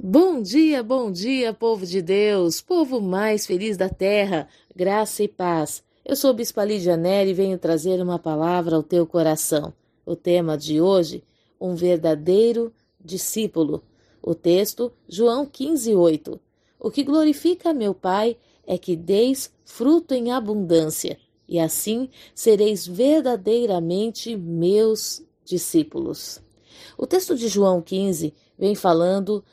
Bom dia, bom dia, povo de Deus, povo mais feliz da terra, graça e paz. Eu sou Bispa Lídia Neri e venho trazer uma palavra ao teu coração. O tema de hoje, um verdadeiro discípulo. O texto, João 15, 8. O que glorifica meu Pai é que deis fruto em abundância, e assim sereis verdadeiramente meus discípulos. O texto de João 15 vem falando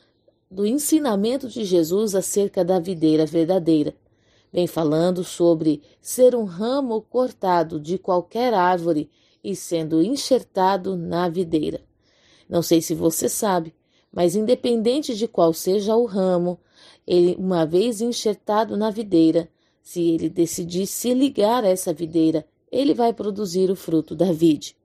do ensinamento de Jesus acerca da videira verdadeira. Vem falando sobre ser um ramo cortado de qualquer árvore e sendo enxertado na videira. Não sei se você sabe, mas independente de qual seja o ramo, ele, uma vez enxertado na videira, se ele decidir se ligar a essa videira, ele vai produzir o fruto da vide.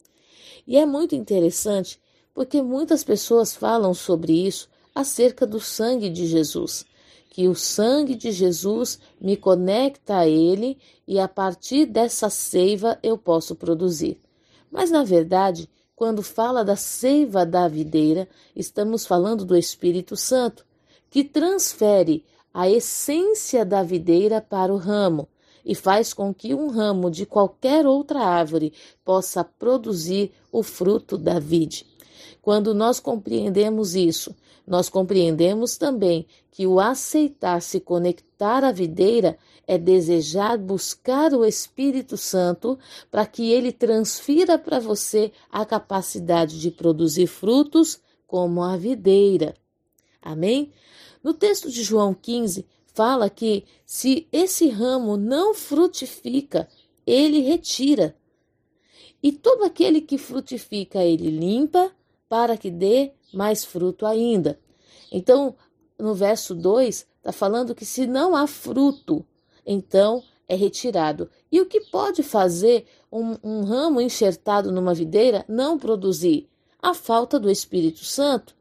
E é muito interessante porque muitas pessoas falam sobre isso acerca do sangue de Jesus, que o sangue de Jesus me conecta a Ele e a partir dessa seiva eu posso produzir. Mas na verdade, quando fala da seiva da videira, estamos falando do Espírito Santo, que transfere a essência da videira para o ramo e faz com que um ramo de qualquer outra árvore possa produzir o fruto da vide. Quando nós compreendemos isso, nós compreendemos também que o aceitar se conectar à videira é desejar buscar o Espírito Santo para que ele transfira para você a capacidade de produzir frutos como a videira. Amém? No texto de João 15, fala que se esse ramo não frutifica, ele retira. E todo aquele que frutifica, ele limpa para que dê mais fruto ainda. Então, no verso 2, está falando que se não há fruto, então é retirado. E o que pode fazer um, um ramo enxertado numa videira não produzir? A falta do Espírito Santo.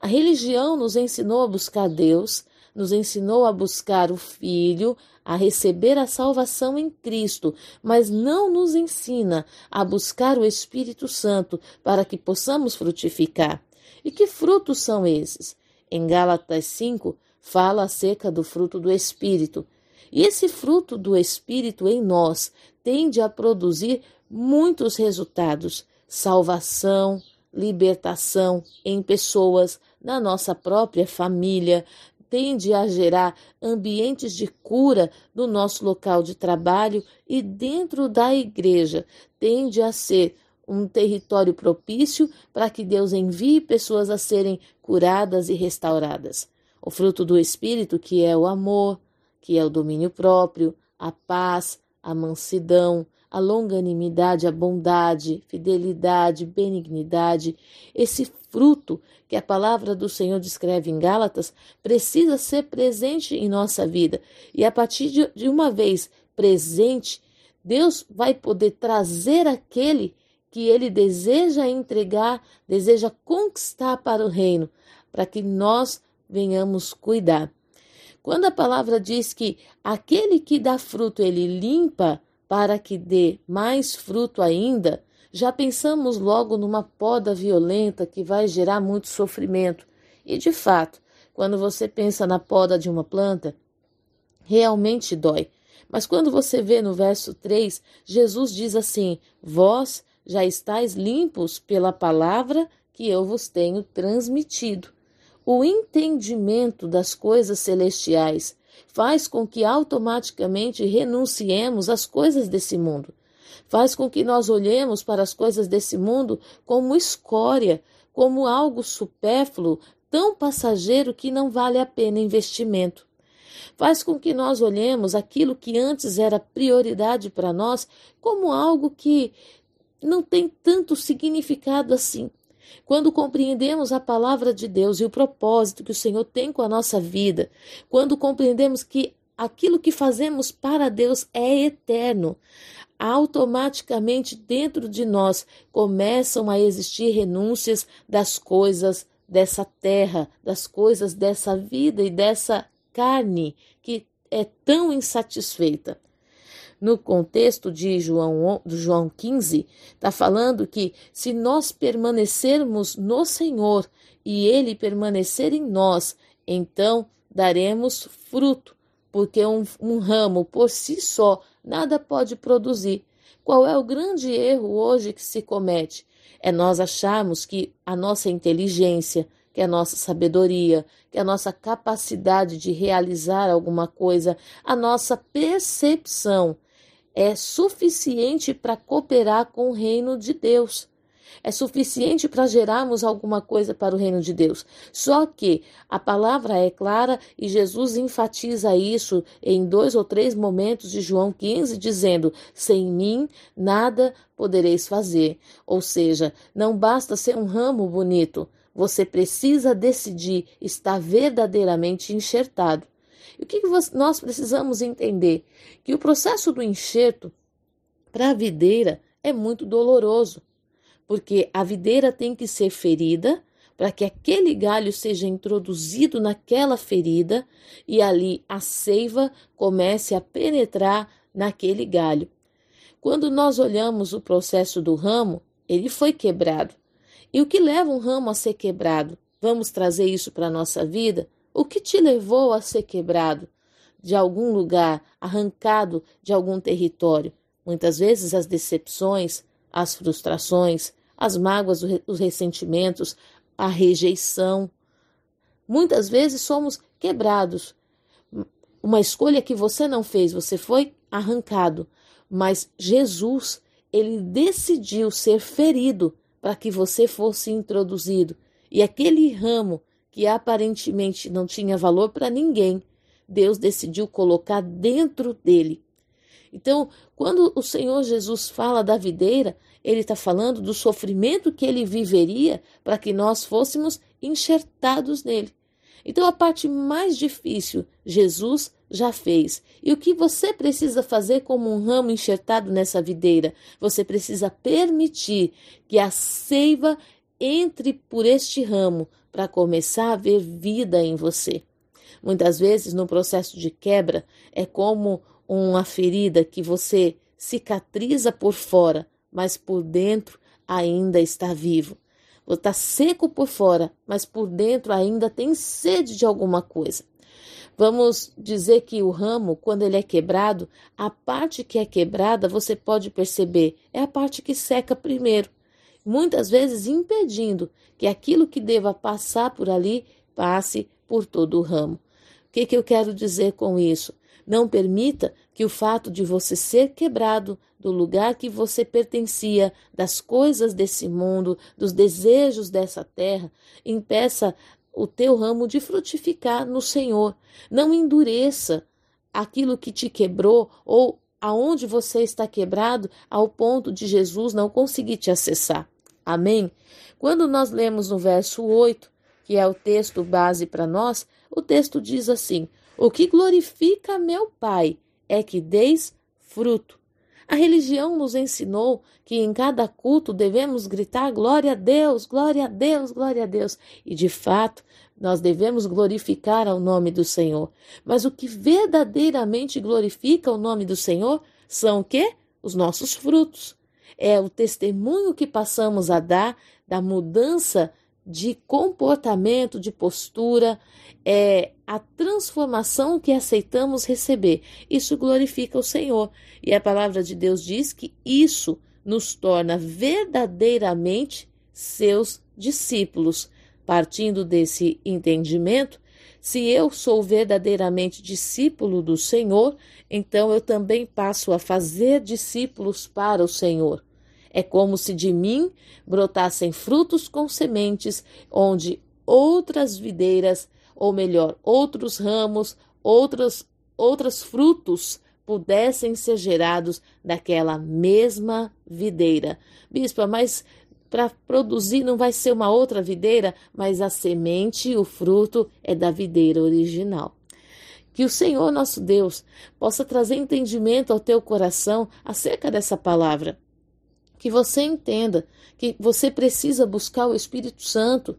A religião nos ensinou a buscar Deus, nos ensinou a buscar o Filho, a receber a salvação em Cristo, mas não nos ensina a buscar o Espírito Santo para que possamos frutificar. E que frutos são esses? Em Gálatas 5, fala acerca do fruto do Espírito. E esse fruto do Espírito em nós tende a produzir muitos resultados: salvação, libertação em pessoas, na nossa própria família, tende a gerar ambientes de cura no nosso local de trabalho e dentro da igreja, tende a ser um território propício para que Deus envie pessoas a serem curadas e restauradas. O fruto do Espírito, que é o amor, que é o domínio próprio, a paz, a mansidão, a longanimidade, a bondade, fidelidade, benignidade, esse fruto que a palavra do Senhor descreve em Gálatas precisa ser presente em nossa vida. E a partir de uma vez presente, Deus vai poder trazer aquele que ele deseja entregar, deseja conquistar para o reino, para que nós venhamos cuidar. Quando a palavra diz que aquele que dá fruto ele limpa para que dê mais fruto ainda, já pensamos logo numa poda violenta que vai gerar muito sofrimento. E de fato, quando você pensa na poda de uma planta, realmente dói. Mas quando você vê no verso 3, Jesus diz assim: Vós já estáis limpos pela palavra que eu vos tenho transmitido. O entendimento das coisas celestiais faz com que automaticamente renunciemos às coisas desse mundo. Faz com que nós olhemos para as coisas desse mundo como escória, como algo supérfluo, tão passageiro que não vale a pena investimento. Faz com que nós olhemos aquilo que antes era prioridade para nós como algo que não tem tanto significado assim. Quando compreendemos a palavra de Deus e o propósito que o Senhor tem com a nossa vida, quando compreendemos que aquilo que fazemos para Deus é eterno, automaticamente dentro de nós começam a existir renúncias das coisas dessa terra, das coisas dessa vida e dessa carne que é tão insatisfeita no contexto de João, do João 15, está falando que se nós permanecermos no Senhor e Ele permanecer em nós, então daremos fruto, porque um, um ramo por si só nada pode produzir. Qual é o grande erro hoje que se comete? É nós acharmos que a nossa inteligência, que a nossa sabedoria, que a nossa capacidade de realizar alguma coisa, a nossa percepção é suficiente para cooperar com o reino de Deus é suficiente para gerarmos alguma coisa para o reino de Deus. Só que a palavra é clara e Jesus enfatiza isso em dois ou três momentos de João 15, dizendo: Sem mim nada podereis fazer. Ou seja, não basta ser um ramo bonito, você precisa decidir estar verdadeiramente enxertado. O que nós precisamos entender? Que o processo do enxerto para a videira é muito doloroso porque a videira tem que ser ferida para que aquele galho seja introduzido naquela ferida e ali a seiva comece a penetrar naquele galho. Quando nós olhamos o processo do ramo, ele foi quebrado. E o que leva um ramo a ser quebrado? Vamos trazer isso para a nossa vida? O que te levou a ser quebrado de algum lugar, arrancado de algum território? Muitas vezes as decepções, as frustrações, as mágoas, os ressentimentos, a rejeição. Muitas vezes somos quebrados. Uma escolha que você não fez, você foi arrancado, mas Jesus, ele decidiu ser ferido para que você fosse introduzido. E aquele ramo que aparentemente não tinha valor para ninguém, Deus decidiu colocar dentro dele. Então, quando o Senhor Jesus fala da videira, ele está falando do sofrimento que ele viveria para que nós fôssemos enxertados nele. Então, a parte mais difícil, Jesus já fez. E o que você precisa fazer como um ramo enxertado nessa videira? Você precisa permitir que a seiva entre por este ramo para começar a ver vida em você. Muitas vezes, no processo de quebra, é como uma ferida que você cicatriza por fora, mas por dentro ainda está vivo. Está seco por fora, mas por dentro ainda tem sede de alguma coisa. Vamos dizer que o ramo, quando ele é quebrado, a parte que é quebrada, você pode perceber, é a parte que seca primeiro, muitas vezes impedindo que aquilo que deva passar por ali passe por todo o ramo. O que, que eu quero dizer com isso? Não permita que o fato de você ser quebrado do lugar que você pertencia, das coisas desse mundo, dos desejos dessa terra, impeça o teu ramo de frutificar no Senhor. Não endureça aquilo que te quebrou ou aonde você está quebrado ao ponto de Jesus não conseguir te acessar. Amém? Quando nós lemos no verso 8, que é o texto base para nós, o texto diz assim: o que glorifica meu Pai é que deis fruto. A religião nos ensinou que em cada culto devemos gritar glória a Deus, glória a Deus, glória a Deus. E de fato, nós devemos glorificar ao nome do Senhor. Mas o que verdadeiramente glorifica o nome do Senhor são o quê? Os nossos frutos. É o testemunho que passamos a dar da mudança de comportamento, de postura, é a transformação que aceitamos receber. Isso glorifica o Senhor. E a palavra de Deus diz que isso nos torna verdadeiramente seus discípulos. Partindo desse entendimento, se eu sou verdadeiramente discípulo do Senhor, então eu também passo a fazer discípulos para o Senhor. É como se de mim brotassem frutos com sementes, onde outras videiras, ou melhor, outros ramos, outros, outros frutos pudessem ser gerados daquela mesma videira. Bispa, mas para produzir não vai ser uma outra videira, mas a semente, o fruto é da videira original. Que o Senhor nosso Deus possa trazer entendimento ao teu coração acerca dessa palavra que você entenda que você precisa buscar o Espírito Santo.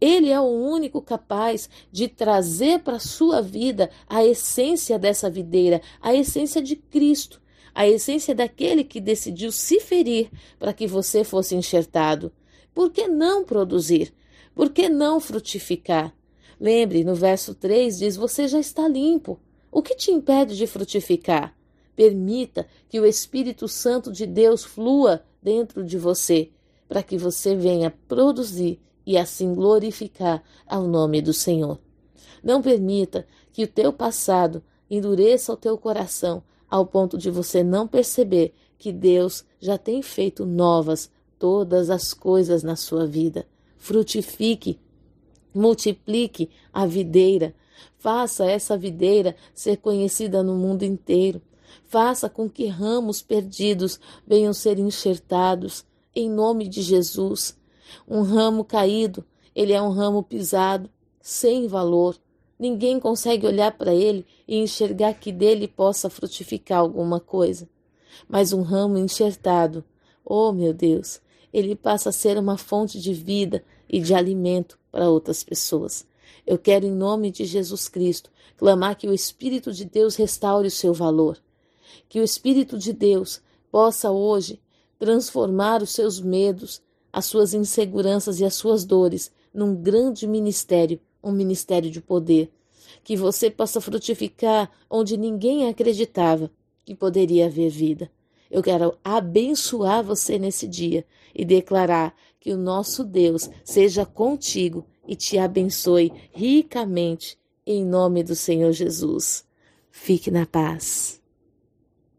Ele é o único capaz de trazer para a sua vida a essência dessa videira, a essência de Cristo, a essência daquele que decidiu se ferir para que você fosse enxertado. Por que não produzir? Por que não frutificar? Lembre, no verso 3 diz: Você já está limpo. O que te impede de frutificar? Permita que o Espírito Santo de Deus flua dentro de você, para que você venha produzir e assim glorificar ao nome do Senhor. Não permita que o teu passado endureça o teu coração ao ponto de você não perceber que Deus já tem feito novas todas as coisas na sua vida. Frutifique, multiplique a videira, faça essa videira ser conhecida no mundo inteiro. Faça com que ramos perdidos venham ser enxertados, em nome de Jesus. Um ramo caído, ele é um ramo pisado, sem valor. Ninguém consegue olhar para ele e enxergar que dele possa frutificar alguma coisa. Mas um ramo enxertado, oh meu Deus, ele passa a ser uma fonte de vida e de alimento para outras pessoas. Eu quero, em nome de Jesus Cristo, clamar que o Espírito de Deus restaure o seu valor. Que o Espírito de Deus possa hoje transformar os seus medos, as suas inseguranças e as suas dores num grande ministério, um ministério de poder. Que você possa frutificar onde ninguém acreditava que poderia haver vida. Eu quero abençoar você nesse dia e declarar que o nosso Deus seja contigo e te abençoe ricamente em nome do Senhor Jesus. Fique na paz.